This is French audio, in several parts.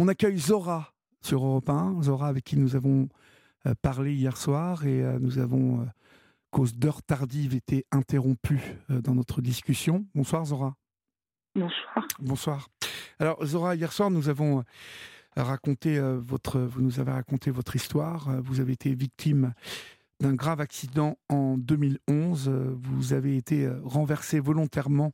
On accueille Zora sur Europe 1, Zora avec qui nous avons euh, parlé hier soir et euh, nous avons, cause d'heures tardives, été interrompus dans notre discussion. Bonsoir Zora. Bonsoir. Bonsoir. Alors Zora, hier soir nous avons raconté votre, vous nous avez raconté votre histoire. Vous avez été victime d'un grave accident en 2011. Vous avez été renversé volontairement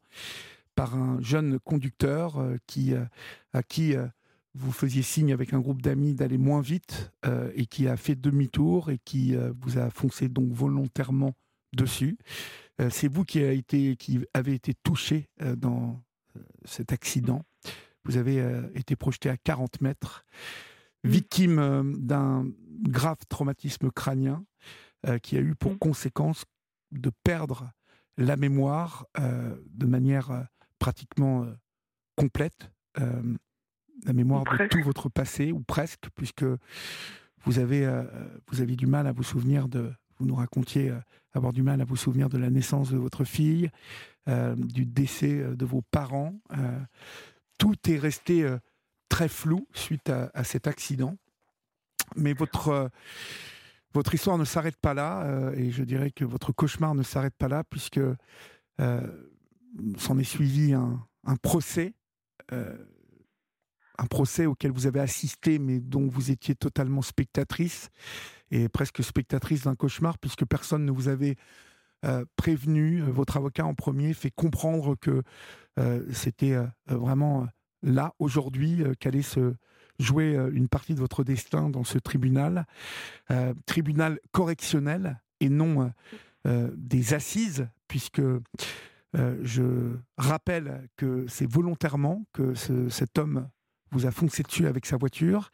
par un jeune conducteur euh, qui, euh, à qui euh, vous faisiez signe avec un groupe d'amis d'aller moins vite et qui a fait demi-tour et qui vous a foncé donc volontairement dessus. C'est vous qui, a été, qui avez été touché dans cet accident. Vous avez été projeté à 40 mètres, victime d'un grave traumatisme crânien qui a eu pour conséquence de perdre la mémoire de manière pratiquement euh, complète, euh, la mémoire de tout votre passé, ou presque, puisque vous avez, euh, vous avez du mal à vous souvenir de, vous nous racontiez avoir du mal à vous souvenir de la naissance de votre fille, du décès de vos parents. tout est resté très flou suite à, cet accident. Mais votre, votre histoire ne s'arrête pas là, et je dirais que votre cauchemar ne s'arrête pas là, puisque s'en est suivi un, procès, euh, un procès auquel vous avez assisté, mais dont vous étiez totalement spectatrice, et presque spectatrice d'un cauchemar, puisque personne ne vous avait euh, prévenu. Votre avocat en premier fait comprendre que euh, c'était vraiment là, aujourd'hui, qu'allait se jouer une partie de votre destin dans ce tribunal, tribunal correctionnel et non des assises, puisque euh, je rappelle que c'est volontairement que cet homme vous a foncé dessus avec sa voiture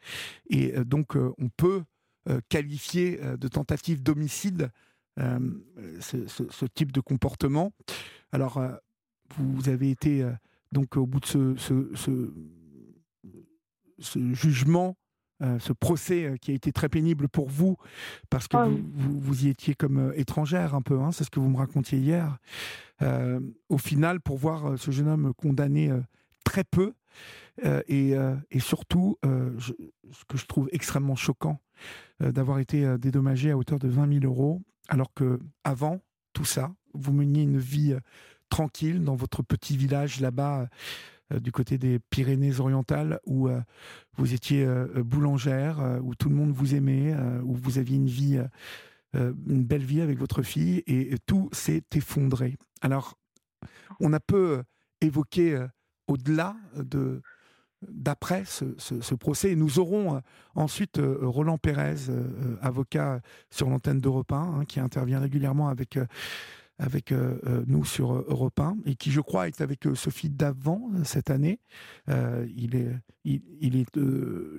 et euh, donc euh, on peut qualifier de tentative d'homicide ce, type de comportement. Alors vous avez été donc au bout de ce, ce jugement euh, ce procès euh, qui a été très pénible pour vous, parce que ah vous, y étiez comme euh, étrangère un peu, hein, c'est ce que vous me racontiez hier. au final, pour voir ce jeune homme condamné très peu, et, surtout, ce que je trouve extrêmement choquant, d'avoir été dédommagé à hauteur de 20 000 euros, alors que avant tout ça, vous meniez une vie tranquille dans votre petit village là-bas euh, du côté des Pyrénées-Orientales où euh, vous étiez euh, boulangère, où tout le monde vous aimait, où vous aviez une vie, une belle vie avec votre fille, et tout s'est effondré. Alors, on a peu évoqué au-delà de d'après ce, procès. Et nous aurons ensuite Roland Pérez, avocat sur l'antenne d'Europe 1, hein, qui intervient régulièrement avec avec euh, euh, nous sur euh, Europe 1 et qui, je crois, est avec Sophie Davant cette année. il, est, il, est,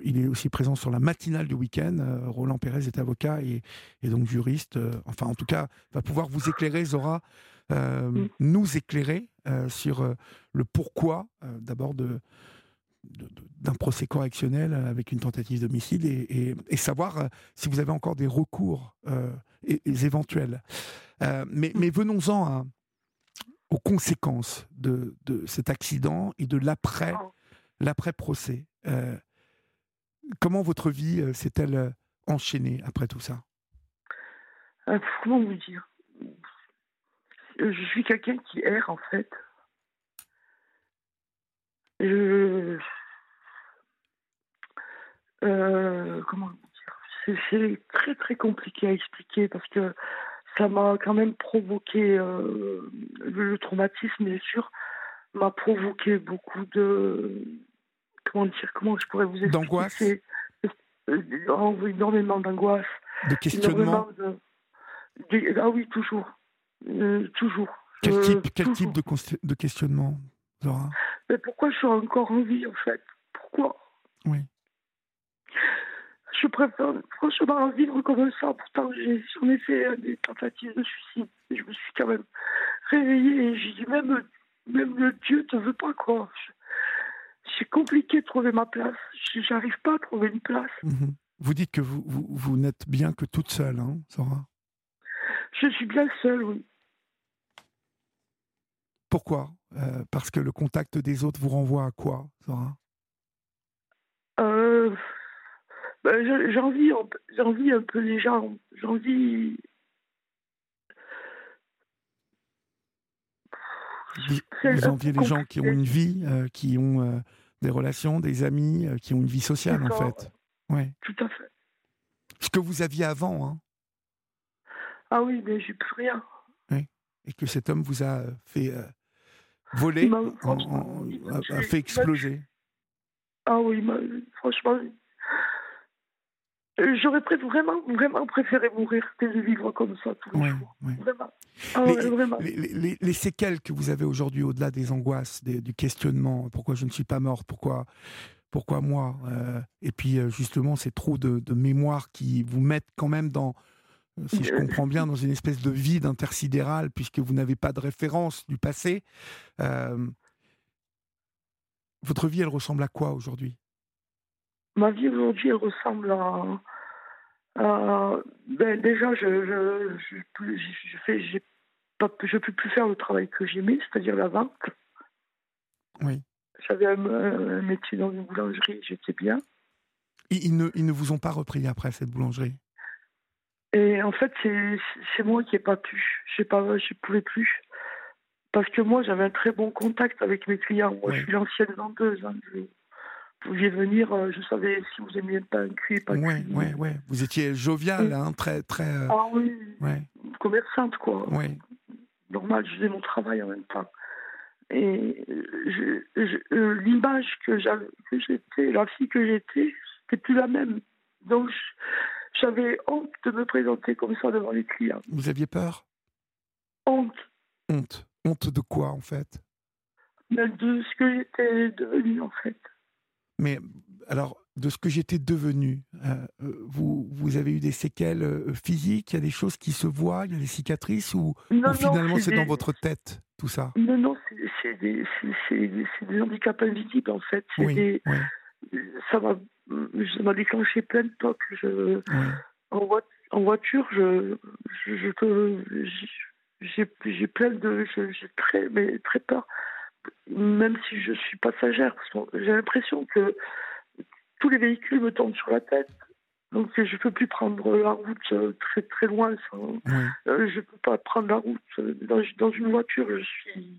il est aussi présent sur la matinale du week-end. Roland Pérez est avocat et, et donc juriste. enfin, en tout cas, va pouvoir vous éclairer, Zora, mm. nous éclairer sur le pourquoi, d'abord, de, d'un procès correctionnel avec une tentative d'homicide et, et, savoir si vous avez encore des recours éventuels. Euh, mais, mais venons-en aux conséquences de, de, cet accident et de l'après, l'après-procès. Euh, comment votre vie euh, s'est-elle enchaînée après tout ça? Comment vous dire? Je suis quelqu'un qui erre en fait. Je... comment dire? C'est très très compliqué à expliquer parce que ça m'a quand même provoqué, euh, le traumatisme bien sûr, m'a provoqué beaucoup de, comment dire, comment je pourrais vous expliquer? D'angoisse? Euh, Énormément d'angoisse. De questionnement? Ah oui, toujours. Euh, toujours. Quel type, quel type de, de questionnement, Laura Mais Pourquoi je suis encore en vie, en fait? Pourquoi? Oui je préfère franchement vivre comme ça. Pourtant, j'en ai, fait euh, des tentatives de suicide. je me suis quand même réveillée et j'ai dit même, même le Dieu te veut pas, quoi. C'est compliqué de trouver ma place. J'arrive pas à trouver une place. Mhm. Vous dites que vous, vous, vous n'êtes bien que toute seule, hein, Sarah Je suis bien seule, oui. Pourquoi? Euh, Parce que le contact des autres vous renvoie à quoi, Sarah euh, ben, j'envie, un peu les gens. J'envie. Vous, vous enviez les gens qui ont une vie, qui ont des relations, des amis, qui ont une vie sociale, en fait. Ouais. Tout à fait. Ce que vous aviez avant, hein. Ah oui, mais j'ai plus rien. Oui. Et que cet homme vous a fait voler, a, fait exploser. Ah oui, franchement, euh, j'aurais vraiment, vraiment préféré mourir que de vivre comme ça tous les jours. Vraiment. Ah les, vraiment. Les, les, séquelles que vous avez aujourd'hui, au-delà des angoisses, du questionnement, pourquoi je ne suis pas morte, pourquoi, pourquoi moi euh, Et puis euh, justement, ces trous de, de, mémoire qui vous mettent quand même dans, si je comprends bien, dans une espèce de vide intersidéral, puisque vous n'avez pas de référence du passé. votre vie, elle ressemble à quoi aujourd'hui? Ma vie aujourd'hui, elle ressemble à. ben déjà, je je, je, je fais, j'ai pas, je peux plus faire le travail que j'aimais, c'est-à-dire la vente. Oui. J'avais un, métier dans une boulangerie, j'étais bien. ils, ne, ils ne vous ont pas repris après cette boulangerie? Et en fait, c'est moi qui n'ai pas pu. Je ne pouvais plus. Parce que moi, j'avais un très bon contact avec mes clients. Moi, je suis l'ancienne vendeuse. Hein, pouviez venir, euh, je savais si vous aimiez le pain cuit, pas ouais, cuit. Ouais, ouais. Vous étiez jovial, hein, très, très. Euh, ah oui. Ouais. Commerçante, quoi. Oui. Normal, je faisais mon travail en même temps. Et euh, l'image que j'étais, la fille que j'étais, c'était plus la même. Donc, j'avais honte de me présenter comme ça devant les clients. Vous aviez peur? Honte. Honte. Honte de quoi, en fait? De ce que j'étais devenue, en fait. Mais alors, de ce que j'étais devenu, euh, euh, vous, vous avez eu des séquelles euh, physiques? Il y a des choses qui se voient? Il y a des cicatrices Ou, finalement c'est dans votre tête, tout ça? Non, non, c'est des, des, handicaps invisibles en fait. Oui, Ça m'a déclenché plein de tocs. Je, en, en, voiture, je, je, j'ai plein de. J'ai très, mais très peur même si je suis passagère, j'ai l'impression que tous les véhicules me tombent sur la tête. Donc je ne peux plus prendre la route euh, très très loin. Euh, je ne peux pas prendre la route euh, dans, une voiture. Je suis,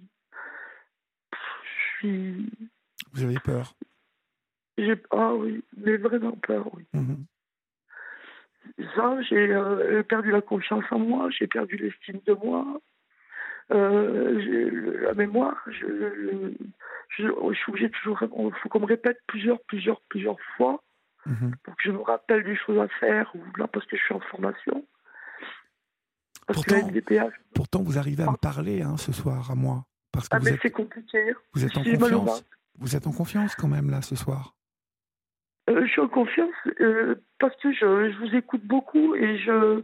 je suis. Vous avez peur J'ai ah oui, mais vraiment peur, oui. Mhm. Ça, j'ai perdu la confiance en moi, j'ai perdu l'estime de moi. Euh, la mémoire, je, je, suis toujours, il faut qu'on me répète plusieurs, plusieurs, plusieurs fois mhm. pour que je me rappelle des choses à faire, ou là parce que je suis en formation. pourtant, pourtant, vous arrivez à me parler hein, ce soir à moi. Parce que ah, vous mais c'est compliqué. Vous êtes en confiance. Vous êtes en confiance quand même là ce soir. Euh, je suis en confiance euh, parce que je, je, vous écoute beaucoup et je, vous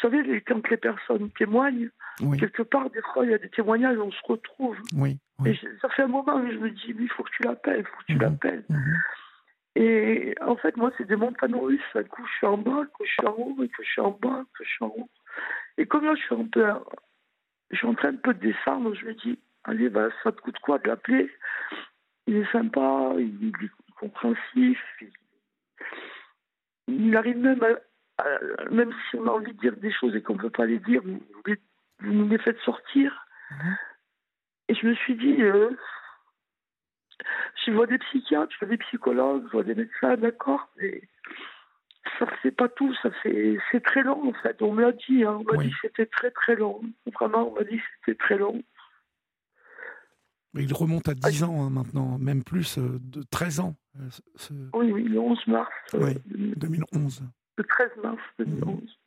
savez, quand les personnes témoignent, quelque part, des fois, il y a des témoignages, on se retrouve. Oui. Et ça fait un moment que je me dis, il faut que tu l'appelles, il faut que tu mhm. l'appelles. Mhm. Et en fait, moi, c'est des montagnes russes. Un coup, je suis en bas, que je suis en haut, et que je suis en bas, que je suis en haut. Et comme là, je suis un je en train de peu de descendre, je me dis, allez, bah, ça te coûte quoi de l'appeler? Il est sympa, il, est compréhensif, il, arrive même à, même si on a envie de dire des choses et qu'on ne peut pas les dire, vous, nous les faites sortir. Mhm. Et je me suis dit, euh, je vois des psychiatres, je vois des psychologues, je vois des médecins, d'accord, mais ça fait pas tout, ça fait c'est très long en fait. On me l'a dit, hein, on m'a dit que c'était très très long. Vraiment, on m'a dit que c'était très long. Il remonte à 10 ans hein, maintenant, même plus, euh, de 13 ans. Euh, oui, oui, le 11 mars. oui, 2011. Le 13 mars 2011.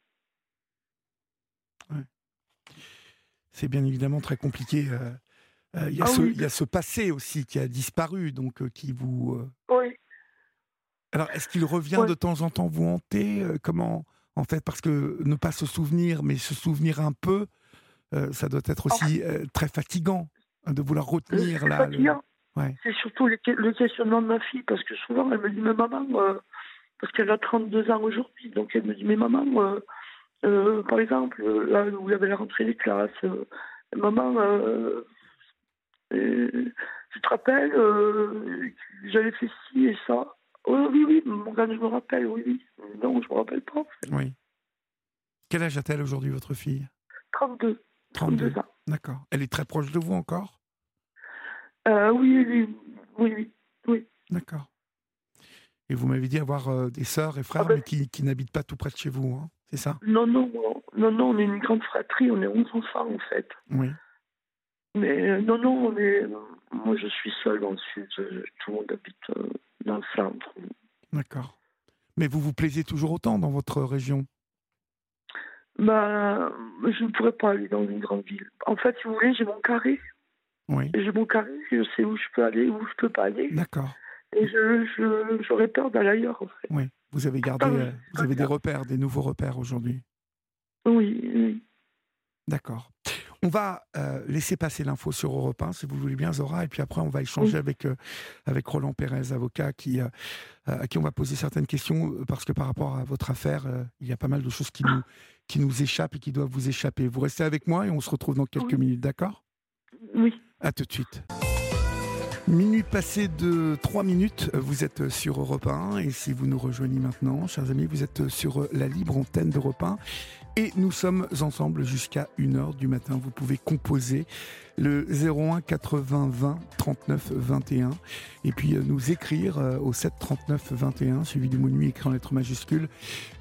C'est bien évidemment très compliqué. Euh, il, y a ah ce, il y a ce passé aussi qui a disparu, donc qui vous. Oui. Alors, est-ce qu'il revient de temps en temps vous hanter Comment En fait, parce que ne pas se souvenir, mais se souvenir un peu, ça doit être aussi très fatigant de vouloir retenir là. C'est surtout le questionnement de ma fille, parce que souvent elle me dit, mais maman, euh, parce qu'elle a 32 ans aujourd'hui, donc elle me dit, mais maman, euh, euh, par exemple, là où il y avait la rentrée des classes, maman, tu te rappelles, j'avais fait ci et ça. Oh, oui, oui, je me rappelle, oui, oui. Non, je me rappelle pas. Oui. Quel âge a-t-elle aujourd'hui, votre fille? 32. 32 ans. D'accord. Elle est très proche de vous encore? Euh, oui, oui, oui, oui, oui. D'accord. Et vous m'avez dit avoir euh, des sœurs et frères, Ah ben- mais qui, qui n'habitent pas tout près de chez vous, hein, c'est ça? Non, non, non, non, on est une grande fratrie, on est 11 enfants en fait. Oui. Mais euh, non, non, on est. Moi, je suis seule dans le sud. euh, Tout le monde habite euh, dans le centre. D'accord. Mais vous vous plaisez toujours autant dans votre région? Bah, je ne pourrais pas aller dans une grande ville. En fait, si vous voulez, j'ai mon carré. Oui. J'ai mon carré, je sais où je peux aller, où je peux pas aller. D'accord. Et je, je, j'aurais peur d'aller ailleurs, en fait. Oui. Vous avez gardé, Ah oui. euh, vous avez des repères, des nouveaux repères aujourd'hui. Oui, oui. D'accord. On va euh, laisser passer l'info sur Europe 1, si vous voulez bien, Zora, et puis après, on va échanger Oui. avec, euh, avec Roland Pérez, avocat, qui, euh, à qui on va poser certaines questions, parce que par rapport à votre affaire, il y a pas mal de choses qui nous, qui nous échappent et qui doivent vous échapper. Vous restez avec moi et on se retrouve dans quelques Oui. minutes, d'accord? Oui. À tout de suite. Minuit passé de 3 minutes, vous êtes sur Europe 1 et si vous nous rejoignez maintenant, chers amis, vous êtes sur la libre antenne d'Europe 1 et nous sommes ensemble jusqu'à 1h du matin. Vous pouvez composer le 01 80 20 39 21 et puis euh, nous écrire euh, au 7 39 21 suivi du mot nuit écrit en lettres majuscules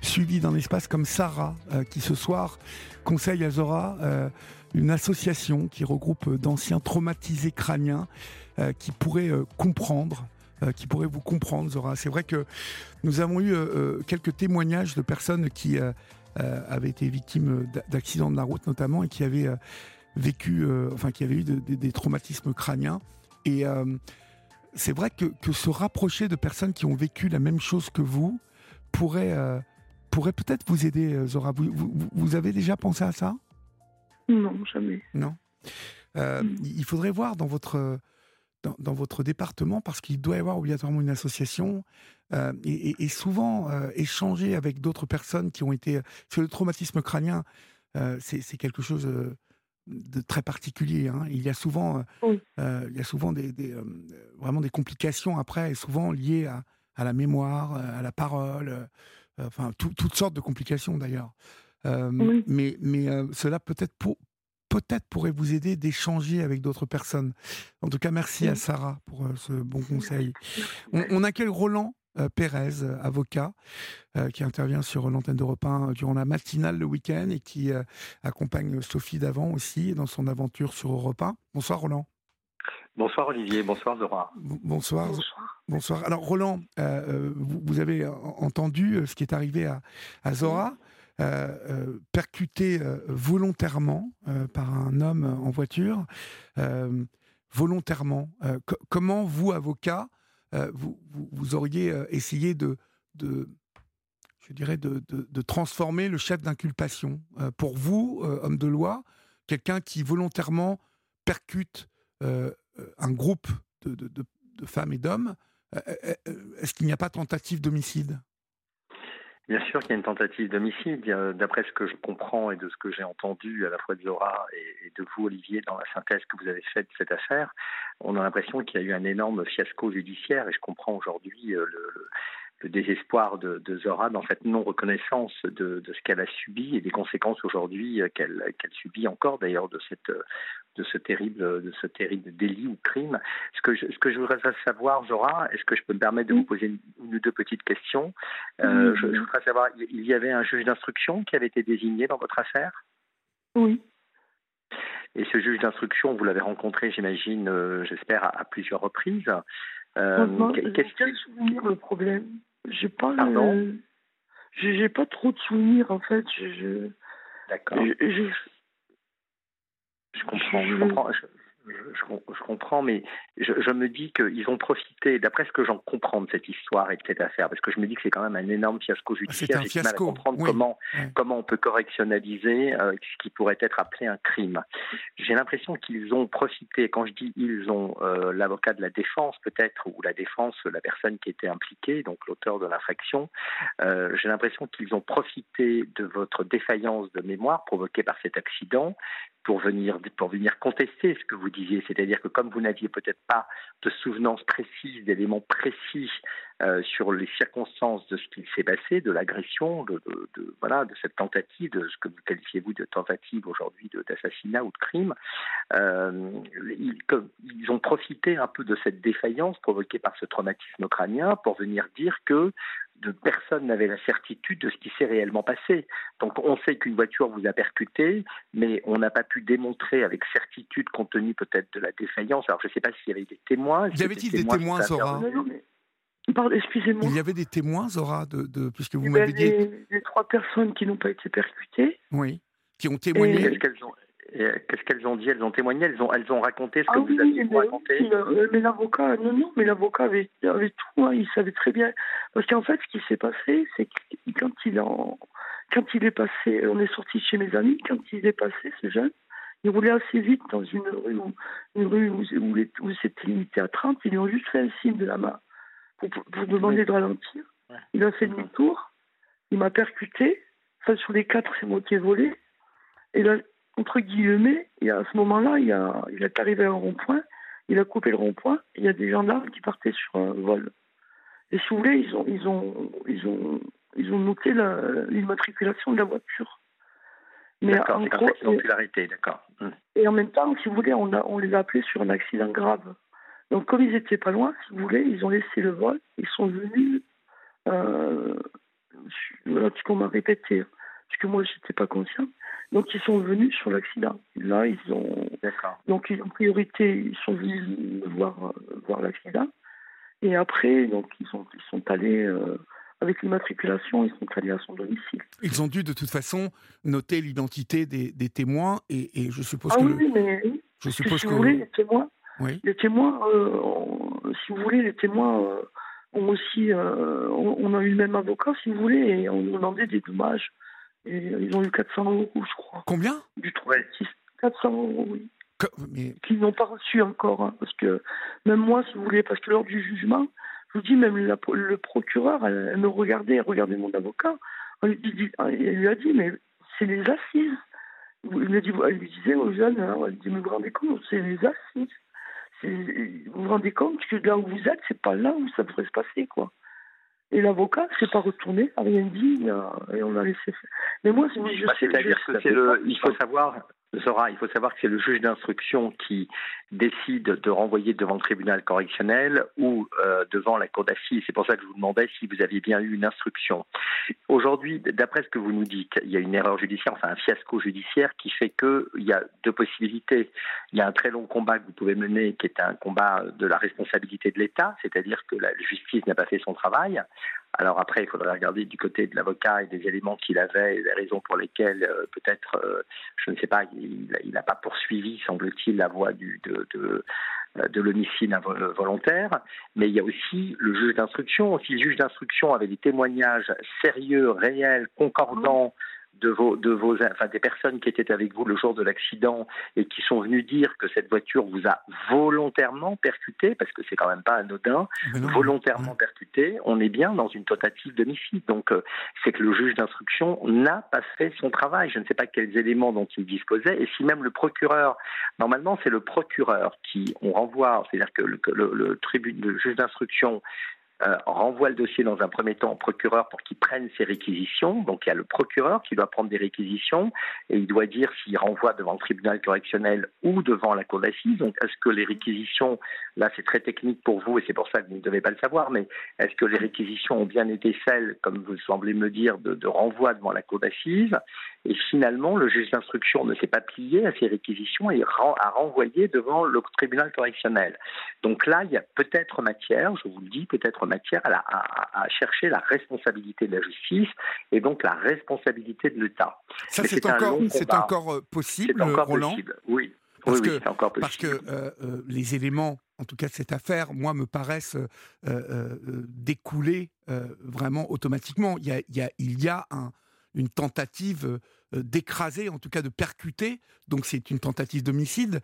suivi d'un espace comme Sarah euh, qui ce soir conseille à Zora une association qui regroupe d'anciens traumatisés crâniens qui pourraient euh, comprendre euh, qui pourraient vous comprendre, Zora. C'est vrai que nous avons eu euh, euh, quelques témoignages de personnes qui euh, euh, avaient été victimes d'a- d'accidents de la route notamment et qui avaient euh, vécu, euh, enfin qui avaient eu de- de- des traumatismes crâniens. Et euh, c'est vrai que, que se rapprocher de personnes qui ont vécu la même chose que vous pourrait, euh, pourrait peut-être vous aider, euh, Zora. Vous, vous, vous avez déjà pensé à ça? Non, jamais. Non? Euh. Il faudrait voir dans votre, dans, dans votre département, parce qu'il doit y avoir obligatoirement une association, euh, et, souvent euh, échanger avec d'autres personnes qui ont été... Parce que le traumatisme crânien, euh, c'est quelque chose euh, de très particulier. hein. Il y a souvent, euh, Oui. euh, il y a souvent des, des, euh, vraiment des complications après, et souvent liées à, à la mémoire, euh, à la parole, euh, enfin tout- toutes sortes de complications d'ailleurs. Euh, Oui. Mais, mais euh, cela peut-être pour, peut-être pourrait vous aider d'échanger avec d'autres personnes. En tout cas, merci à. Sarah pour euh, ce bon conseil. On, on accueille Roland euh, Pérez, euh, avocat, euh, qui intervient sur l'antenne d'Europe 1 durant la matinale le week-end et qui euh, accompagne Sophie Davant aussi dans son aventure sur Europe 1. Bonsoir Roland. Bonsoir Olivier, bonsoir Zora. Bonsoir. Bonsoir. Bonsoir. Alors Roland, vous, vous avez en- entendu ce qui est arrivé à, à Zora, percuté euh, volontairement euh, par un homme en voiture, euh, volontairement. Euh, co- comment vous, avocat, euh, vous, auriez euh, essayé de, je dirais, de, transformer le chef d'inculpation? Euh, Pour vous, euh, homme de loi, quelqu'un qui volontairement percute euh, euh, un groupe de, de- femmes et d'hommes, euh, euh, euh, est-ce qu'il n'y a pas tentative d'homicide? Bien sûr qu'il y a une tentative d'homicide. D'après ce que je comprends et de ce que j'ai entendu à la fois de Zora et, et de vous Olivier dans la synthèse que vous avez faite de cette affaire, on a l'impression qu'il y a eu un énorme fiasco judiciaire et je comprends aujourd'hui euh, le, le- désespoir de, de Zora dans cette non-reconnaissance de, de ce qu'elle a subi et des conséquences aujourd'hui euh, qu'elle subit encore d'ailleurs de cette de ce terrible de ce terrible délit ou crime. Ce que je, ce que je voudrais savoir, Zora, est-ce que je peux me permettre de vous poser une, une ou deux petites questions? Euh, je, je voudrais savoir, il y avait un juge d'instruction qui avait été désigné dans votre affaire? Oui. et ce juge d'instruction, vous l'avez rencontré, j'imagine, euh, j'espère, à, à plusieurs reprises. Euh, qu'est-ce qui- le problème J'ai pas Pardon? Le... J'ai pas trop de souvenirs en fait. Je, je, D'accord. je- je- Je comprends, Je- comprends, je, je- je- je comprends, mais je, je me dis qu'ils ont profité, d'après ce que j'en comprends de cette histoire et de cette affaire, parce que je me dis que c'est quand même un énorme fiasco C'est judiciaire. un mal à fiasco, comprendre oui. comment comment on peut correctionnaliser euh, ce qui pourrait être appelé un crime. J'ai l'impression qu'ils ont profité. Quand je dis ils ont, euh, l'avocat de la défense peut-être ou la défense, la personne qui était impliquée, donc l'auteur de l'infraction. euh, J'ai l'impression qu'ils ont profité de votre défaillance de mémoire provoquée par cet accident pour venir pour venir contester ce que vous disiez, c'est-à-dire que comme vous n'aviez peut-être pas de souvenance précise, d'éléments précis euh, sur les circonstances de ce qu'il s'est passé, de l'agression, de, voilà, de cette tentative, de ce que vous qualifiez vous de tentative aujourd'hui d'assassinat ou de crime, euh, ils, ils, ont profité un peu de cette défaillance provoquée par ce traumatisme crânien pour venir dire que de personne n'avait la certitude de ce qui s'est réellement passé. Donc on sait qu'une voiture vous a percuté, mais on n'a pas pu démontrer avec certitude, compte tenu peut-être de la défaillance. Alors je ne sais pas s'il y avait des témoins. Y avait-il des témoins, Zora Excusez-moi. Il y avait des témoins, Zora, de, de puisque vous eh m'avez ben, dit. Les, trois personnes qui n'ont pas été percutées. Oui. Qui ont témoigné. Qu'est-ce qu'elles ont dit? Elles ont témoigné Elles ont, elles ont raconté ce que ah vous aviez raconté euh, Mais l'avocat, non, non, mais l'avocat avait, avait, tout, hein, il savait très bien. Parce qu'en fait, ce qui s'est passé, c'est que quand il, en, quand il est passé, on est sorti chez mes amis, quand il est passé, ce jeune, il roulait assez vite dans une rue où, une rue où, où, c'était limité à 30, ils lui ont juste fait un signe de la main pour, pour demander de ralentir. Il a fait demi-tour, il m'a percuté, enfin sur les quatre, c'est moi qui ai volé. Et là, entre guillemets, et à ce moment-là, il, il est arrivé à un rond-point, il a coupé le rond-point, il y a des gendarmes qui partaient sur un vol. Et si vous voulez, ils ont, ils ont, ils ont, ils ont noté l'immatriculation de la voiture. Mais en gros, d'accord. Hum. Et en même temps, si vous voulez, on, a, on les a appelés sur un accident grave. Donc, comme ils étaient pas loin, si vous voulez, ils ont laissé le vol, ils sont venus, euh, voilà ce qu'on m'a répété, parce que moi, j'étais pas conscient. Donc ils sont venus sur l'accident. Là, ils ont donc en priorité, ils sont venus voir euh, voir l'accident. Et après, donc ils sont ils sont allés euh, avec l'immatriculation, ils sont allés à son domicile. Ils ont dû de toute façon noter l'identité des, des, témoins et, et, je suppose ah que oui, mais je suppose si que vous voulez, les témoins, oui. les témoins, euh, si vous voulez, les témoins ont aussi, on, on, a eu le même avocat, si vous voulez, et on nous demandait des dommages et ils ont eu 400 euros, je crois. Combien? Du 3 400 euros, oui. Mais... Qu'ils n'ont pas reçu encore. Hein, parce que même moi, si vous voulez, parce que lors du jugement, je vous dis, même le procureur, elle, me regardait, elle regardait mon avocat. Elle lui, a dit, mais c'est les assises. Elle lui, disait aux jeunes, hein, elle dit, mais vous vous rendez compte, c'est les assises. Vous vous rendez compte que là où vous êtes, c'est pas là où ça devrait se passer, quoi. Et l'avocat s'est pas retourné, a rien dit, et on a laissé faire. Mais moi, je bah, C'est-à-dire que c'est le. Il faut savoir, Zora, il faut savoir que c'est le juge d'instruction qui décide de renvoyer devant le tribunal correctionnel ou euh, devant la cour d'assises. C'est pour ça que je vous demandais si vous aviez bien eu une instruction. Aujourd'hui, d'après ce que vous nous dites, il y a une erreur judiciaire, enfin un fiasco judiciaire qui fait qu'il y a deux possibilités. Il y a un très long combat que vous pouvez mener qui est un combat de la responsabilité de l'État, c'est-à-dire que la justice n'a pas fait son travail. Alors après, il faudrait regarder du côté de l'avocat et des éléments qu'il avait et des raisons pour lesquelles euh, peut-être, euh, je ne sais pas, il n'a pas poursuivi, semble-t-il, la voie du, de, de, euh, de l'homicide volontaire. Mais il y a aussi le juge d'instruction. Si le juge d'instruction avait des témoignages sérieux, réels, concordants, de vos, de vos, enfin, des personnes qui étaient avec vous le jour de l'accident et qui sont venues dire que cette voiture vous a volontairement percuté, parce que c'est quand même pas anodin, volontairement percuté, on est bien dans une tentative d'homicide. Donc, euh, c'est que le juge d'instruction n'a pas fait son travail. Je ne sais pas quels éléments dont il disposait, et si même le procureur, normalement, c'est le procureur qui, on renvoie, c'est-à-dire que le, le, le, le juge d'instruction euh, renvoie le dossier dans un premier temps au procureur pour qu'il prenne ses réquisitions. Donc il y a le procureur qui doit prendre des réquisitions et il doit dire s'il renvoie devant le tribunal correctionnel ou devant la cour d'assises. Donc est-ce que les réquisitions, là c'est très technique pour vous et c'est pour ça que vous ne devez pas le savoir, mais est-ce que les réquisitions ont bien été celles, comme vous semblez me dire, de, de renvoi devant la cour d'assises? Et finalement, le juge d'instruction ne s'est pas plié à ces réquisitions et a renvoyé devant le tribunal correctionnel. Donc là, il y a peut-être matière, je vous le dis, peut-être matière à, chercher la responsabilité de la justice et donc la responsabilité de l'État. Ça, c'est encore, encore euh, possible, encore Roland? possible. Oui. Parce oui, que, encore possible. Parce que euh, euh, les éléments, en tout cas de cette affaire, moi, me paraissent découler vraiment automatiquement. Il y a, il y a, il y a un, une tentative d'écraser, en tout cas de percuter, donc c'est une tentative d'homicide.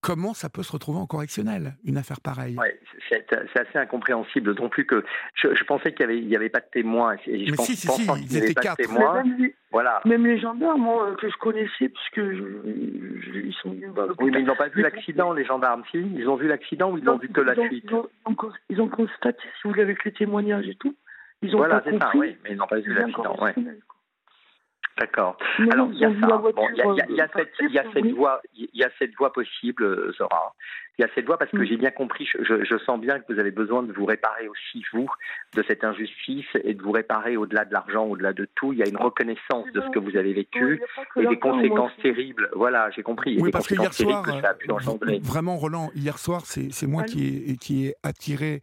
comment ça peut se retrouver en correctionnel, une affaire pareille? Ouais, c'est, assez incompréhensible, d'autant plus que je, pensais qu'il n'y avait, avait, pas de témoins. Et je Mais si, si, si, ils étaient quatre. Témoins, même, les, voilà. même les gendarmes moi, que je connaissais, puisque ils sont venus Oui, mais ils n'ont pas vu l'accident, les gendarmes, si? Ils ont vu l'accident ou ils n'ont vu que la suite? ils ont, ils ont, constaté, si vous voulez, avec les témoignages et tout. Ils ont voilà, pas compris. Ça, oui, mais ils n'ont pas vu l'accident, ouais. D'accord. Alors, il y a ça. Il y a cette, il y a cette voie, il y a cette voie possible, Zora. Il y a cette voie parce que j'ai bien compris, je, je, sens bien que vous avez besoin de vous réparer aussi, vous, de cette injustice et de vous réparer au-delà de l'argent, au-delà de tout. Il y a une reconnaissance de ce que vous avez vécu et des conséquences terribles. Voilà, j'ai compris. Oui, parce que hier soir, que vraiment, Roland, hier soir, c'est moi qui ai, qui ai attiré euh,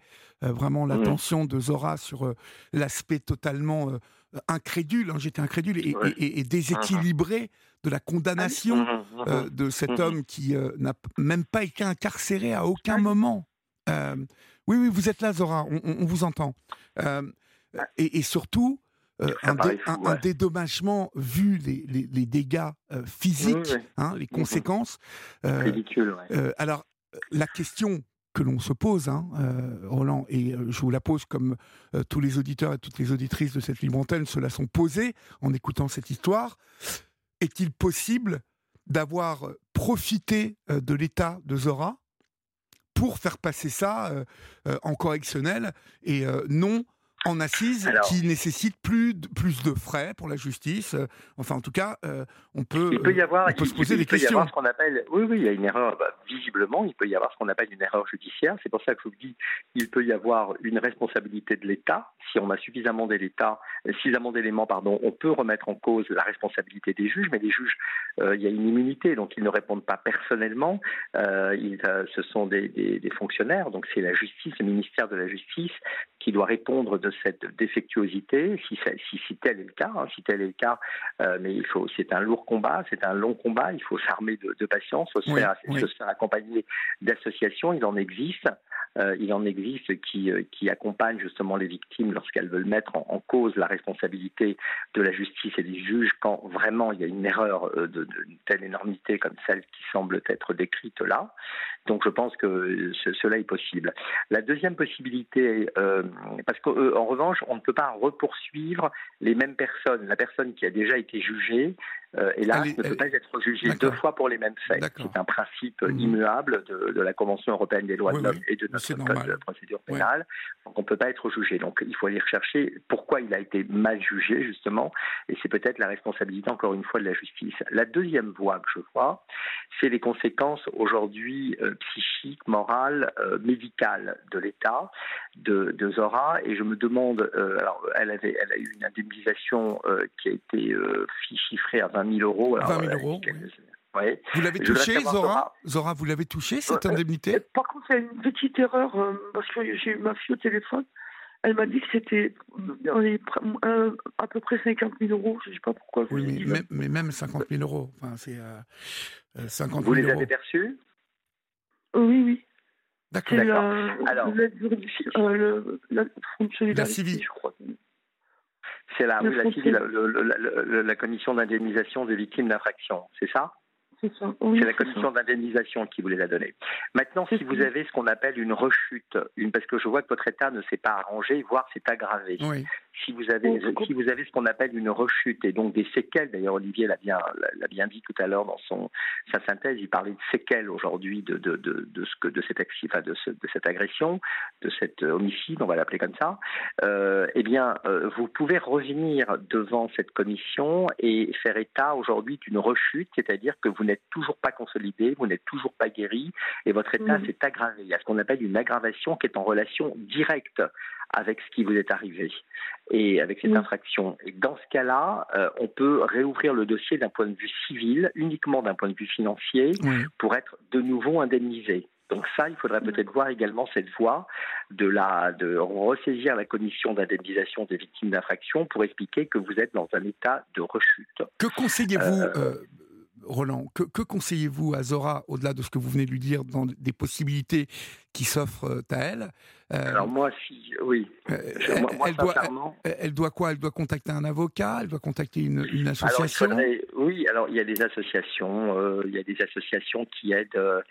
vraiment mm. l'attention de Zora sur euh, l'aspect totalement euh, incrédule, hein, j'étais incrédule et, déséquilibré de la condamnation mmh, mmh, euh, mmh. de cet homme qui euh, n'a même pas été incarcéré à aucun moment. Euh, oui, oui, vous êtes là, Zora, on, vous entend. Et, surtout, un, dédommagement vu les, dégâts physiques, hein, les conséquences. Ridicule, alors, la question que l'on se pose, hein, euh, Roland, et euh, je vous la pose comme euh, tous les auditeurs et toutes les auditrices de cette libre antenne se la sont posées en écoutant cette histoire. Est-il possible d'avoir profité de l'état de Zora pour faire passer ça en correctionnel et non en assise qui nécessite plus de, plus de frais pour la justice. Euh, enfin, en tout cas, euh, on peut, il peut y avoir, on peut se poser des questions. Y avoir ce qu'on appelle, oui, oui, il y a une erreur. Bah, visiblement, il peut y avoir ce qu'on appelle une erreur judiciaire. C'est pour ça que je vous dis, il peut y avoir une responsabilité de l'État. Si on a suffisamment d'éléments, suffisamment d'éléments, pardon, on peut remettre en cause la responsabilité des juges. Mais les juges, euh, il y a une immunité, donc ils ne répondent pas personnellement. ils, ce sont des, des, des fonctionnaires, donc c'est la justice, le ministère de la Justice, qui doit répondre de cette défectuosité, si, si, si tel est le cas, hein, si tel est le cas, euh, mais il faut, c'est un lourd combat, c'est un long combat, il faut s'armer de, de, patience, se, faire, se faire accompagner d'associations, il en existe. Euh, il en existe qui, euh, qui accompagnent justement les victimes lorsqu'elles veulent mettre en, cause la responsabilité de la justice et des juges quand vraiment il y a une erreur euh, d'une de, telle énormité comme celle qui semble être décrite là. Donc je pense que cela est possible. La deuxième possibilité, euh, parce qu'en revanche, on ne peut pas repoursuivre les mêmes personnes. La personne qui a déjà été jugée, euh, hélas, ne peut pas être jugée deux fois pour les mêmes faits. C'est un principe mmh. immuable de, de, la Convention européenne des droits de l'homme et de notre code de procédure pénale. Donc on ne peut pas être jugé. Donc il faut aller rechercher pourquoi il a été mal jugé, justement, et c'est peut-être la responsabilité, encore une fois, de la justice. La deuxième voie que je vois, c'est les conséquences aujourd'hui euh, psychiques, morales, euh, médicales de l'État, de, de, Zora, et je me demande, euh, alors elle, avait, elle a eu une indemnisation qui a été chiffrée à 20 20 000 euros. 20 000 euros. Oui. Vous l'avez touché, Zora Zora, vous l'avez touché, cette euh, indemnité Par contre, il y a une petite erreur, euh, parce que j'ai eu ma fille au téléphone. Elle m'a dit que c'était euh, à peu près 50 000 euros. Je ne sais pas pourquoi. Oui, mais, mais, même 50 000 euros. Enfin, c'est 50 vous les avez perçus? Oui, oui. D'accord. Alors, la, le, la, la civile, je crois. C'est la, oui, la, la, commission d'indemnisation des victimes d'infraction, c'est ça? C'est la commission d'indemnisation qui vous les a donnés. Maintenant, si vous avez ce qu'on appelle une rechute, une, parce que je vois que votre état ne s'est pas arrangé, voire s'est aggravé. Si vous avez, si vous avez ce qu'on appelle une rechute et donc des séquelles, d'ailleurs Olivier l'a bien, l'a bien dit tout à l'heure dans son sa synthèse, il parlait de séquelles aujourd'hui de, de, de, de, ce que de cette enfin de, ce, de cette agression, de cet homicide, on va l'appeler comme ça. Euh, eh bien, euh, vous pouvez revenir devant cette commission et faire état aujourd'hui d'une rechute, c'est-à-dire que vous n'êtes toujours pas consolidé, vous n'êtes toujours pas guéri et votre état mmh. s'est aggravé. Il y a ce qu'on appelle une aggravation qui est en relation directe avec ce qui vous est arrivé et avec cette infraction. Et dans ce cas-là, euh, on peut réouvrir le dossier d'un point de vue civil, uniquement d'un point de vue financier, pour être de nouveau indemnisé. Donc ça, il faudrait peut-être voir également cette voie de, la, de ressaisir la commission d'indemnisation des victimes d'infraction pour expliquer que vous êtes dans un état de rechute. Que conseillez-vous, euh, euh, Roland, que, conseillez-vous à Zora, au-delà de ce que vous venez de lui dire, dans des possibilités qui s'offrent euh, à elle euh, Alors moi, si, oui. Euh, elle, doit, elle, doit, quoi? Elle doit contacter un avocat? Elle doit contacter une, association? Oui, alors il y a des associations, il y a des associations qui aident,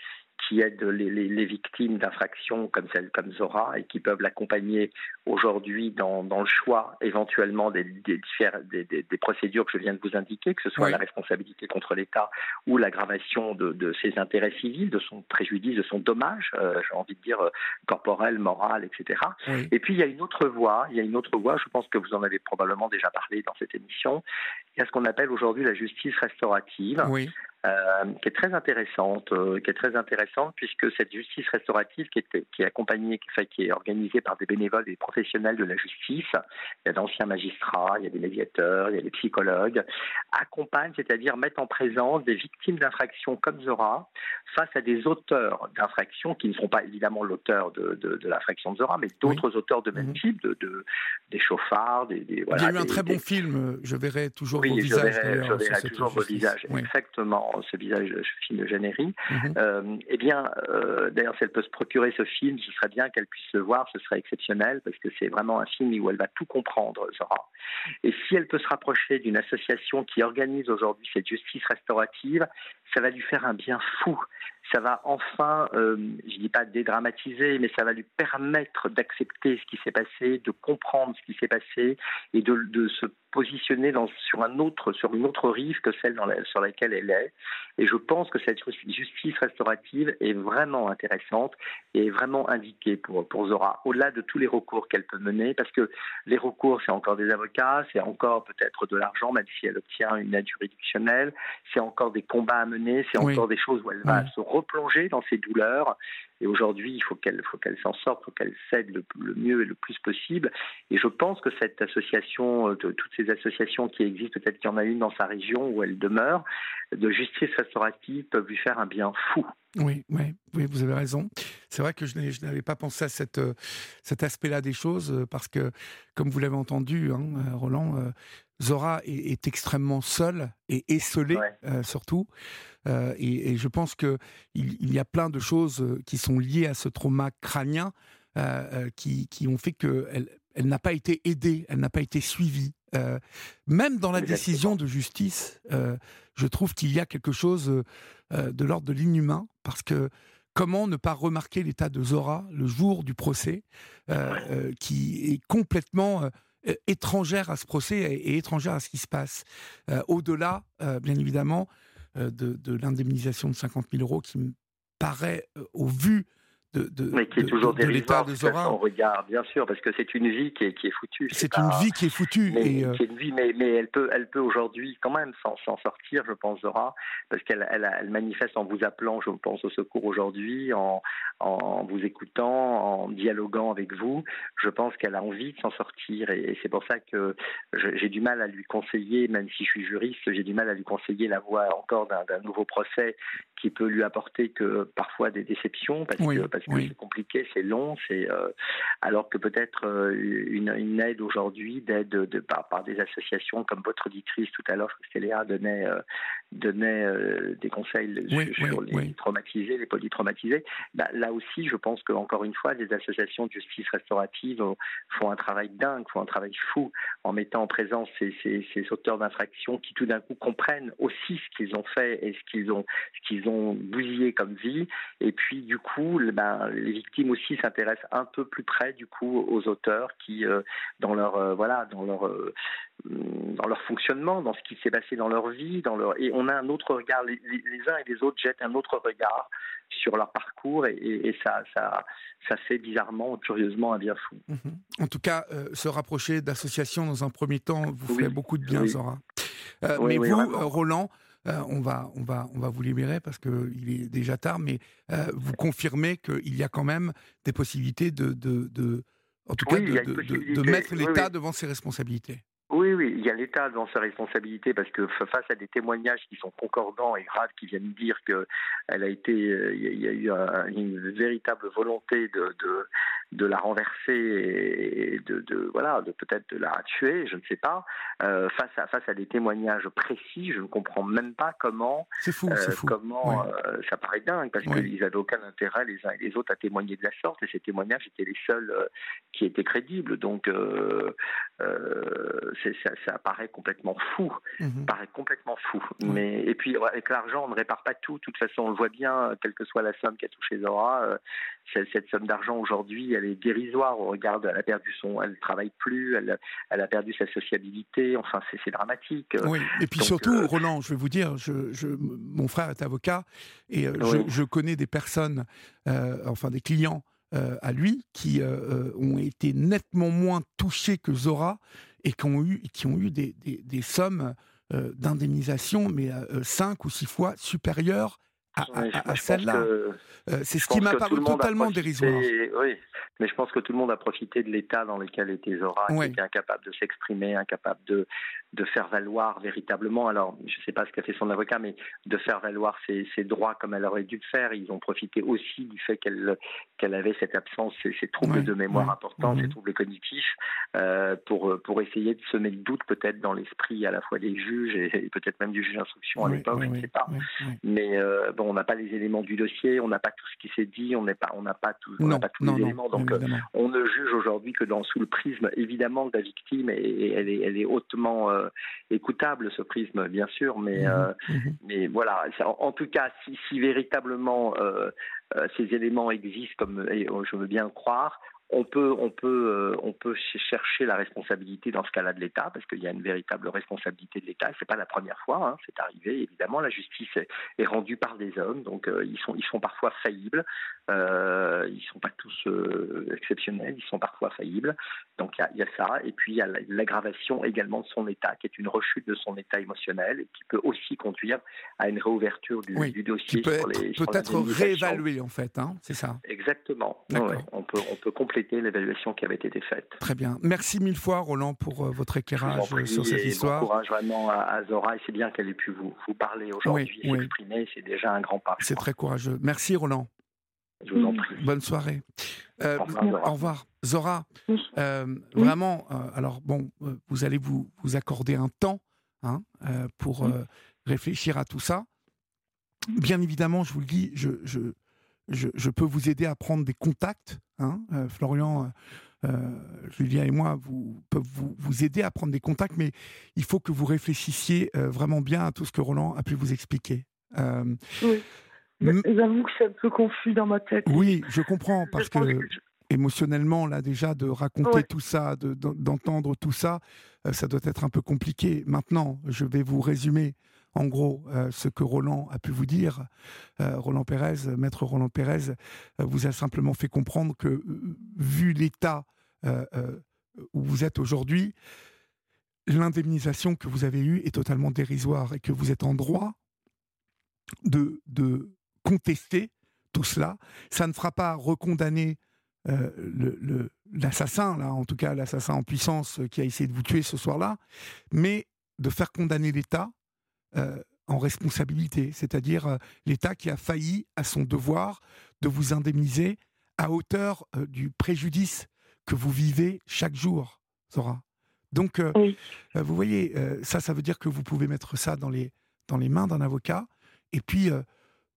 qui aident les, victimes d'infractions comme celle comme Zora et qui peuvent l'accompagner aujourd'hui dans, le choix éventuellement des, des, des, procédures que je viens de vous indiquer, que ce soit la responsabilité contre l'État ou l'aggravation de, ses intérêts civils, de son préjudice, de son dommage, euh, j'ai envie de dire euh, corporel, moral, etc. Et puis il y a une autre voie, il y a une autre voie, je pense que vous en avez probablement déjà parlé dans cette émission, il y a ce qu'on appelle aujourd'hui la justice restaurative. Oui. Euh, qui est très intéressante, euh, qui est très intéressante puisque cette justice restaurative qui est, qui est accompagnée, qui, qui est organisée par des bénévoles et des professionnels de la justice, il y a d'anciens magistrats, il y a des médiateurs, il y a des psychologues, accompagne, c'est-à-dire mettent en présence des victimes d'infractions comme Zora face à des auteurs d'infractions qui ne seront pas évidemment l'auteur de, de, de l'infraction de Zora, mais d'autres auteurs de même mhm. type, de, de, des chauffards, des, des voilà, Il y a eu un très bon film, je verrai toujours vos visages. Je verrai, toujours vos visages, exactement ce visage de film de Jeannery, mhm. euh, eh bien, euh, d'ailleurs, si elle peut se procurer ce film, ce serait bien qu'elle puisse le voir, ce serait exceptionnel, parce que c'est vraiment un film où elle va tout comprendre, Zora. Et si elle peut se rapprocher d'une association qui organise aujourd'hui cette justice restaurative, ça va lui faire un bien fou. Ça va enfin, euh, je ne dis pas dédramatiser, mais ça va lui permettre d'accepter ce qui s'est passé, de comprendre ce qui s'est passé et de, de se positionner dans, sur, un autre, sur une autre rive que celle dans sur laquelle elle est. Et je pense que cette justice restaurative est vraiment intéressante et est vraiment indiquée pour, pour Zora, au-delà de tous les recours qu'elle peut mener, parce que les recours, c'est encore des avocats, c'est encore peut-être de l'argent, même si elle obtient une aide juridictionnelle, c'est encore des combats à mener, c'est encore des choses où elle va se replonger dans ses douleurs et aujourd'hui, il faut qu'elle faut s'en sorte, il faut qu'elle cède le, mieux et le plus possible. Et je pense que cette association, euh, toutes ces associations qui existent, peut-être qu'il y en a une dans sa région où elle demeure, de justice restaurative peuvent lui faire un bien fou. Oui, oui, vous avez raison. C'est vrai que je n'avais pas pensé à euh, cet aspect-là des choses, euh, parce que, comme vous l'avez entendu, hein, Roland, Zora est, extrêmement seule et esselée, surtout. Euh, et, je pense qu'il il y a plein de choses euh, qui sont liées à ce trauma crânien euh, qui, qui, ont fait qu'elle elle, n'a pas été aidée, elle n'a pas été suivie. même dans la décision de justice, je trouve qu'il y a quelque chose de l'ordre de l'inhumain, parce que comment ne pas remarquer l'état de Zora le jour du procès, qui est complètement étrangère à ce procès et, étrangère à ce qui se passe. Au-delà, bien évidemment, euh, de, de l'indemnisation de 50 000 euros qui me paraît, euh, au vu de, de, mais qui est toujours de, l'état de. On regarde, bien sûr, parce que c'est une vie qui est, qui est foutue. C'est une vie qui est foutue. Mais, et euh, une vie, mais, mais elle peut, elle peut aujourd'hui quand même s'en sortir, je pense, Zora, parce qu'elle elle, elle, manifeste en vous appelant, je pense, au secours aujourd'hui, en, en vous écoutant, en dialoguant avec vous. Je pense qu'elle a envie de s'en sortir, et, c'est pour ça que j'ai du mal à lui conseiller, même si je suis juriste, j'ai du mal à lui conseiller la voie encore d'un nouveau procès qui peut lui apporter que parfois des déceptions, parce que c'est compliqué, c'est long, c'est euh, alors que peut-être euh, une, aide aujourd'hui, d'aide de, par, par, des associations comme votre auditrice tout à l'heure, Céléa donnait euh, donnait des conseils sur les traumatisés, les polytraumatisés. Bah, là aussi, je pense que encore une fois, les associations de justice restaurative font un travail dingue, font un travail fou en mettant en présence ces, ces, ces auteurs d'infractions qui tout d'un coup comprennent aussi ce qu'ils ont fait et ce qu'ils ont ce qu'ils ont bousillé comme vie. Et puis du coup, bah, les victimes aussi s'intéressent un peu plus près du coup aux auteurs qui, euh, dans leur euh, voilà, dans leur euh, dans leur fonctionnement, dans ce qui s'est passé dans leur vie, dans leur et on a un autre regard. Les, uns et les autres jettent un autre regard sur leur parcours et, ça, ça, ça fait bizarrement, curieusement un bien fou. Mhm. En tout cas, se rapprocher d'associations dans un premier temps vous fait beaucoup de bien, Zora. mais vous, Roland, euh, on, va, on, va, on va vous libérer parce qu'il est déjà tard, mais euh, vous confirmez qu'il y a quand même des possibilités de, de, en tout cas, de, mettre l'État devant ses responsabilités. Oui, oui, il y a l'État devant ses responsabilités parce que face à des témoignages qui sont concordants et graves, qui viennent dire que elle a été, euh, il y a eu une véritable volonté de, de la renverser et de, de voilà, de peut-être de la tuer, je ne sais pas. Euh, face à face à des témoignages précis, je ne comprends même pas comment. C'est fou, c'est euh, fou. Comment euh, ça paraît dingue parce qu'ils n'avaient aucun intérêt les uns et les autres à témoigner de la sorte et ces témoignages étaient les seuls qui étaient crédibles. Donc ça, paraît complètement fou, mmh paraît complètement fou. Mais et puis avec l'argent, on ne répare pas tout. De toute façon, on le voit bien, quelle que soit la somme qu'a touché Zora, euh, cette somme d'argent aujourd'hui, elle est dérisoire. On regarde, elle a perdu son, elle travaille plus, elle, elle a perdu sa sociabilité. Enfin, c'est dramatique. Oui. Et puis surtout, Roland, je vais vous dire, je, je, mon frère est avocat et je, je, connais des personnes, enfin des clients euh, à lui qui euh, euh, ont été nettement moins touchés que Zora et qui ont eu, qui ont eu des, des, sommes d'indemnisation, mais cinq ou six fois supérieures à, à, celle-là. C'est ce qui m'a paru totalement dérisoire. Oui, mais je pense que tout le monde a profité de l'état dans lequel était Zora, qui était incapable de s'exprimer, incapable de, de faire valoir véritablement, alors je ne sais pas ce qu'a fait son avocat, mais de faire valoir ses, droits comme elle aurait dû le faire. Ils ont profité aussi du fait qu'elle qu'elle avait cette absence, ces, ces troubles de mémoire importants, ces troubles cognitifs, euh, pour, pour essayer de semer le doute peut-être dans l'esprit à la fois des juges et, peut-être même du juge d'instruction à l'époque, je ne sais pas. Mais euh, bon, on n'a pas les éléments du dossier, on n'a pas tout ce qui s'est dit, on n'a pas, on n'a pas, tout, on pas tous les éléments. Donc euh, on ne juge aujourd'hui que dans sous le prisme évidemment de la victime et, elle, est, elle est hautement euh, écoutable ce prisme, bien sûr, mais, mhm. Euh, mhm. mais voilà. En, tout cas, si, si véritablement euh, ces éléments existent, comme je veux bien le croire, on peut, on peut, euh, on peut chercher la responsabilité dans ce cas-là de l'État, parce qu'il y a une véritable responsabilité de l'État. C'est pas la première fois, hein, c'est arrivé. Évidemment, la justice est, rendue par des hommes, donc euh, ils sont, ils sont parfois faillibles. Euh, ils sont pas tous euh, exceptionnels, ils sont parfois faillibles. Donc il y, a ça, et puis il y a l'aggravation également de son état, qui est une rechute de son état émotionnel, et qui peut aussi conduire à une réouverture du, dossier. Qui peut être, réévalué en fait, hein, c'est ça. Exactement. on peut, on peut compléter l'évaluation qui avait été faite. Très bien. Merci mille fois, Roland, pour euh, votre éclairage sur cette histoire. Bon courage vraiment à, Zora et c'est bien qu'elle ait pu vous, vous parler aujourd'hui, oui, s'exprimer. C'est déjà un grand pas. C'est très courageux. Merci, Roland. Je vous en prie. Bonne soirée. Euh, au, revoir, Zora. Euh, vraiment, alors bon, vous allez vous, vous accorder un temps hein, pour réfléchir à tout ça. Bien évidemment, je vous le dis, je, je, je, peux vous aider à prendre des contacts. Hein, euh, Florian, euh, euh, Julien et moi vous, peuvent vous, vous, aider à prendre des contacts, mais il faut que vous réfléchissiez vraiment bien à tout ce que Roland a pu vous expliquer. oui. J'avoue que c'est un peu confus dans ma tête. Oui, je comprends, parce que, émotionnellement, là déjà, de raconter tout ça, d'entendre tout ça, ça doit être un peu compliqué. Maintenant, je vais vous résumer en gros, euh, ce que Roland a pu vous dire, euh, Roland Pérez, maître Roland Pérez, euh, vous a simplement fait comprendre que, vu l'état où vous êtes aujourd'hui, l'indemnisation que vous avez eue est totalement dérisoire et que vous êtes en droit de, contester tout cela. Ça ne fera pas recondamner l'assassin, en tout cas l'assassin en puissance qui a essayé de vous tuer ce soir-là, mais de faire condamner l'État en responsabilité, c'est-à-dire euh, l'État qui a failli à son devoir de vous indemniser à hauteur euh, du préjudice que vous vivez chaque jour, Zora. Donc, vous voyez, ça, ça veut dire que vous pouvez mettre ça dans les, dans les mains d'un avocat, et puis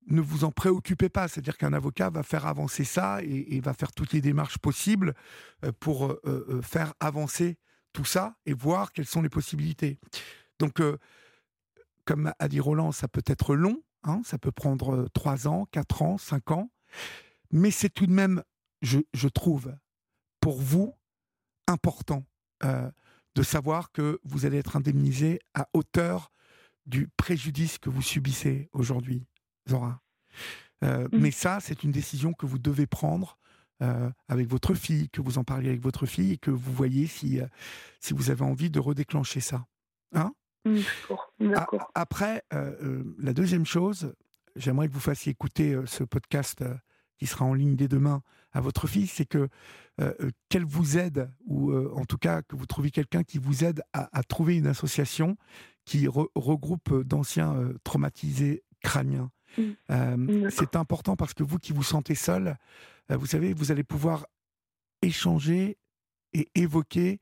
ne vous en préoccupez pas, c'est-à-dire qu'un avocat va faire avancer ça et, et, va faire toutes les démarches possibles pour faire avancer tout ça et voir quelles sont les possibilités. Donc, comme a dit Roland, ça peut être long, hein, ça peut prendre 3 ans, 4 ans, 5 ans, mais c'est tout de même, je, trouve, pour vous, important euh, de savoir que vous allez être indemnisé à hauteur du préjudice que vous subissez aujourd'hui, Zora. Euh, mmh. Mais ça, c'est une décision que vous devez prendre euh, avec votre fille, que vous en parliez avec votre fille et que vous voyez si, si vous avez envie de redéclencher ça. Hein? D'accord. Après, euh, euh, la deuxième chose, j'aimerais que vous fassiez écouter euh, ce podcast qui sera en ligne dès demain à votre fille, c'est que qu'elle vous aide, ou en tout cas que vous trouviez quelqu'un qui vous aide à, trouver une association qui regroupe d'anciens traumatisés crâniens. Mmh. c'est important parce que vous qui vous sentez seul, vous savez, vous allez pouvoir échanger et évoquer,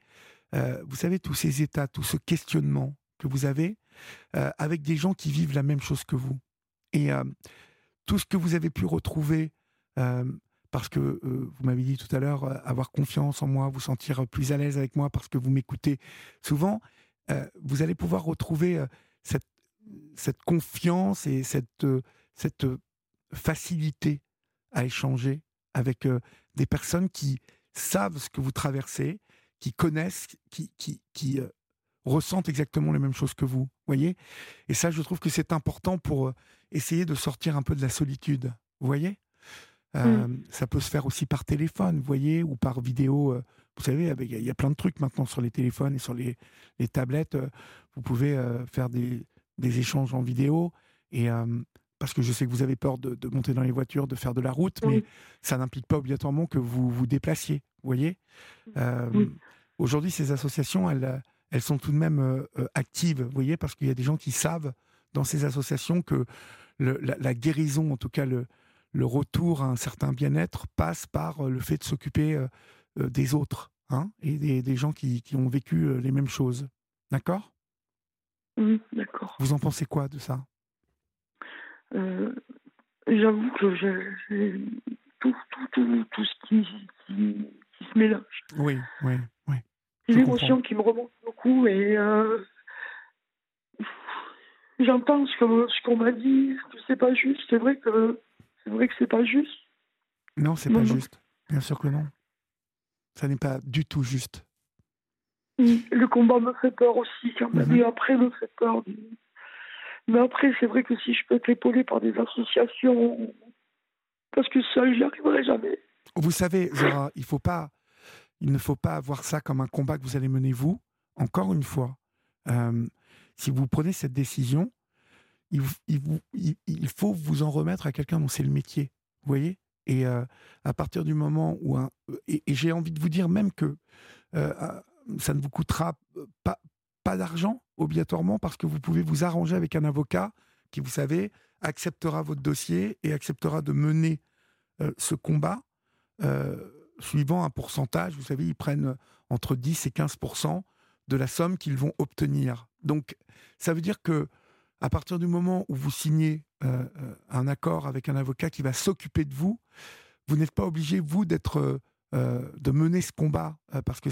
vous savez, tous ces états, tout ce questionnement, que vous avez euh, avec des gens qui vivent la même chose que vous. Et euh, tout ce que vous avez pu retrouver, euh, parce que vous m'avez dit tout à l'heure, avoir confiance en moi, vous sentir plus à l'aise avec moi parce que vous m'écoutez souvent, vous allez pouvoir retrouver cette, cette confiance et cette, cette facilité à échanger avec des personnes qui savent ce que vous traversez, qui connaissent, qui, qui, qui ressentent exactement les mêmes choses que vous. voyez? Et ça, je trouve que c'est important pour euh, essayer de sortir un peu de la solitude. Vous voyez? Euh, mmh. Ça peut se faire aussi par téléphone, vous voyez, ou par vidéo. Euh, vous savez, il y, a plein de trucs maintenant sur les téléphones et sur les, les tablettes. Vous pouvez faire des, des, échanges en vidéo. Et parce que je sais que vous avez peur de, de, monter dans les voitures, de faire de la route, mais ça n'implique pas obligatoirement que vous vous déplaciez. Vous voyez? Aujourd'hui, ces associations, elles elles sont tout de même euh, euh, actives, vous voyez, parce qu'il y a des gens qui savent dans ces associations que la, guérison, en tout cas le, le retour à un certain bien-être, passe par euh, le fait de s'occuper des autres hein, et des, gens qui, qui, ont vécu les mêmes choses. D'accord? Oui, d'accord. Vous en pensez quoi de ça? J'avoue que j'ai tout, tout, tout, tout, ce qui, qui, qui se mélange. Oui, oui, oui des émotions qui me remontent beaucoup et euh, j'entends ce qu'on m'a dit, que c'est pas juste. C'est vrai que c'est vrai que c'est pas juste. Non, c'est pas juste. Bien sûr que non. Ça n'est pas du tout juste. Le combat me fait peur aussi, quand même. Mhm. après, me fait peur. Mais après, c'est vrai que si je peux être épaulé par des associations, parce que seul, j'y arriverai jamais. Vous savez, Zora, il faut pas il ne faut pas voir ça comme un combat que vous allez mener vous. Encore une fois, euh, si vous prenez cette décision, il, faut vous en remettre à quelqu'un dont c'est le métier. Vous voyez Et euh, à partir du moment où et, j'ai envie de vous dire même que euh, ça ne vous coûtera pas d'argent obligatoirement parce que vous pouvez vous arranger avec un avocat qui, vous savez, acceptera votre dossier et acceptera de mener ce combat suivant un pourcentage, vous savez, ils prennent entre 10 et 15 de la somme qu'ils vont obtenir. Donc, ça veut dire que à partir du moment où vous signez euh, euh, un accord avec un avocat qui va s'occuper de vous, vous n'êtes pas obligé, vous, d'être euh, de mener ce combat, parce que,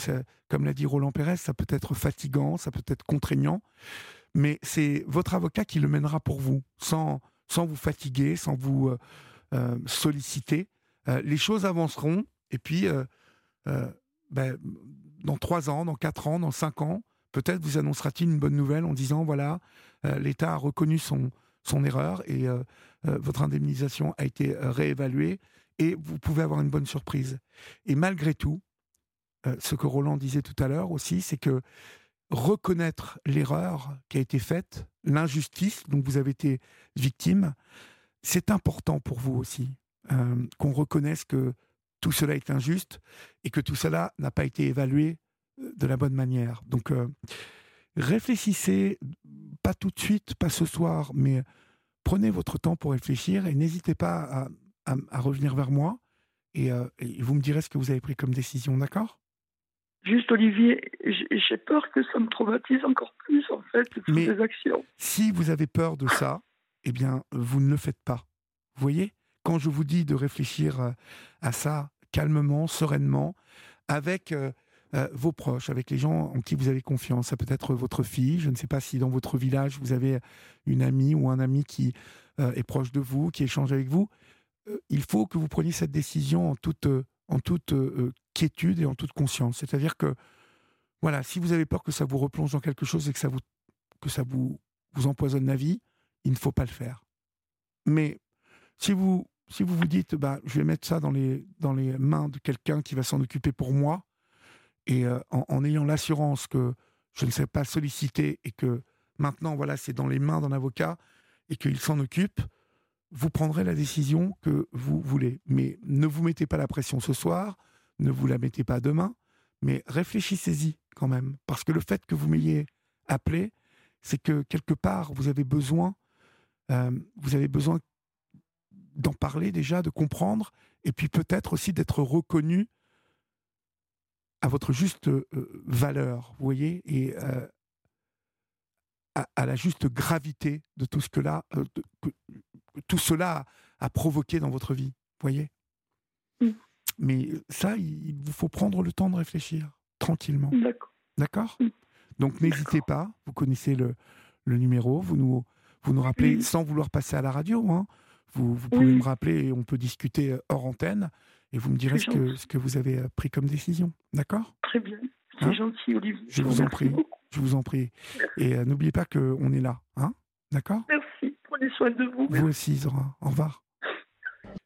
comme l'a dit Roland Pérez, ça peut être fatigant, ça peut être contraignant, mais c'est votre avocat qui le mènera pour vous, sans, sans vous fatiguer, sans vous solliciter. les choses avanceront, et puis, euh, euh, ben, dans trois ans, dans quatre ans, dans cinq ans, peut-être vous annoncera-t-il une bonne nouvelle en disant voilà, euh, l'État a reconnu son, son erreur et votre indemnisation a été réévaluée et vous pouvez avoir une bonne surprise. Et malgré tout, ce que Roland disait tout à l'heure aussi, c'est que reconnaître l'erreur qui a été faite, l'injustice dont vous avez été victime, c'est important pour vous aussi, qu'on reconnaisse que tout cela est injuste et que tout cela n'a pas été évalué euh, de la bonne manière. Donc, euh, réfléchissez, pas tout de suite, pas ce soir, mais prenez votre temps pour réfléchir et n'hésitez pas à, revenir vers moi euh, et, vous me direz ce que vous avez pris comme décision, d'accord? Juste Olivier, j'ai peur que ça me traumatise encore plus en fait, toutes ces actions. Si vous avez peur de ça, eh bien, vous ne le faites pas. Vous voyez? Quand je vous dis de réfléchir euh, à ça calmement, sereinement, avec euh, euh, vos proches, avec les gens en qui vous avez confiance. Ça peut être votre fille. Je ne sais pas si dans votre village vous avez une amie ou un ami qui est proche de vous, qui échange avec vous. il faut que vous preniez cette décision en toute, en toute quiétude et en toute conscience. C'est-à-dire que, voilà, si vous avez peur que ça vous replonge dans quelque chose et que ça vous, que ça vous, vous empoisonne la vie, il ne faut pas le faire. Mais si vous si vous vous dites, bah, je vais mettre ça dans les, mains de quelqu'un qui va s'en occuper pour moi, et euh, en, ayant l'assurance que je ne sais pas solliciter et que maintenant, voilà, c'est dans les mains d'un avocat et qu'il s'en occupe, vous prendrez la décision que vous voulez. Mais ne vous mettez pas la pression ce soir, ne vous la mettez pas demain, mais réfléchissez-y quand même. Parce que le fait que vous m'ayez appelé, c'est que quelque part, vous avez besoin, euh, vous avez besoin d'en parler déjà, de comprendre, et puis peut-être aussi d'être reconnu à votre juste euh, valeur, vous voyez, et euh, à, la juste gravité de tout ce que là, euh, tout cela a, provoqué dans votre vie, vous voyez. Mm. Mais ça, il vous faut prendre le temps de réfléchir tranquillement. D'accord. D'accord Mm. Donc n'hésitez pas, vous connaissez le, le numéro, vous nous, vous nous rappelez Mm. sans vouloir passer à la radio. Hein. Vous, vous pouvez Oui. me rappeler et on peut discuter euh, hors antenne et vous me direz ce que, gentil. ce que vous avez euh, pris comme décision. D'accord? Très bien. C'est Hein? gentil, Olivier. Je vous en prie. beaucoup. Je vous en prie. Et euh, n'oubliez pas qu'on est là. Hein? D'accord? Merci. Prenez soin de vous. Vous aussi, Zora. Au revoir.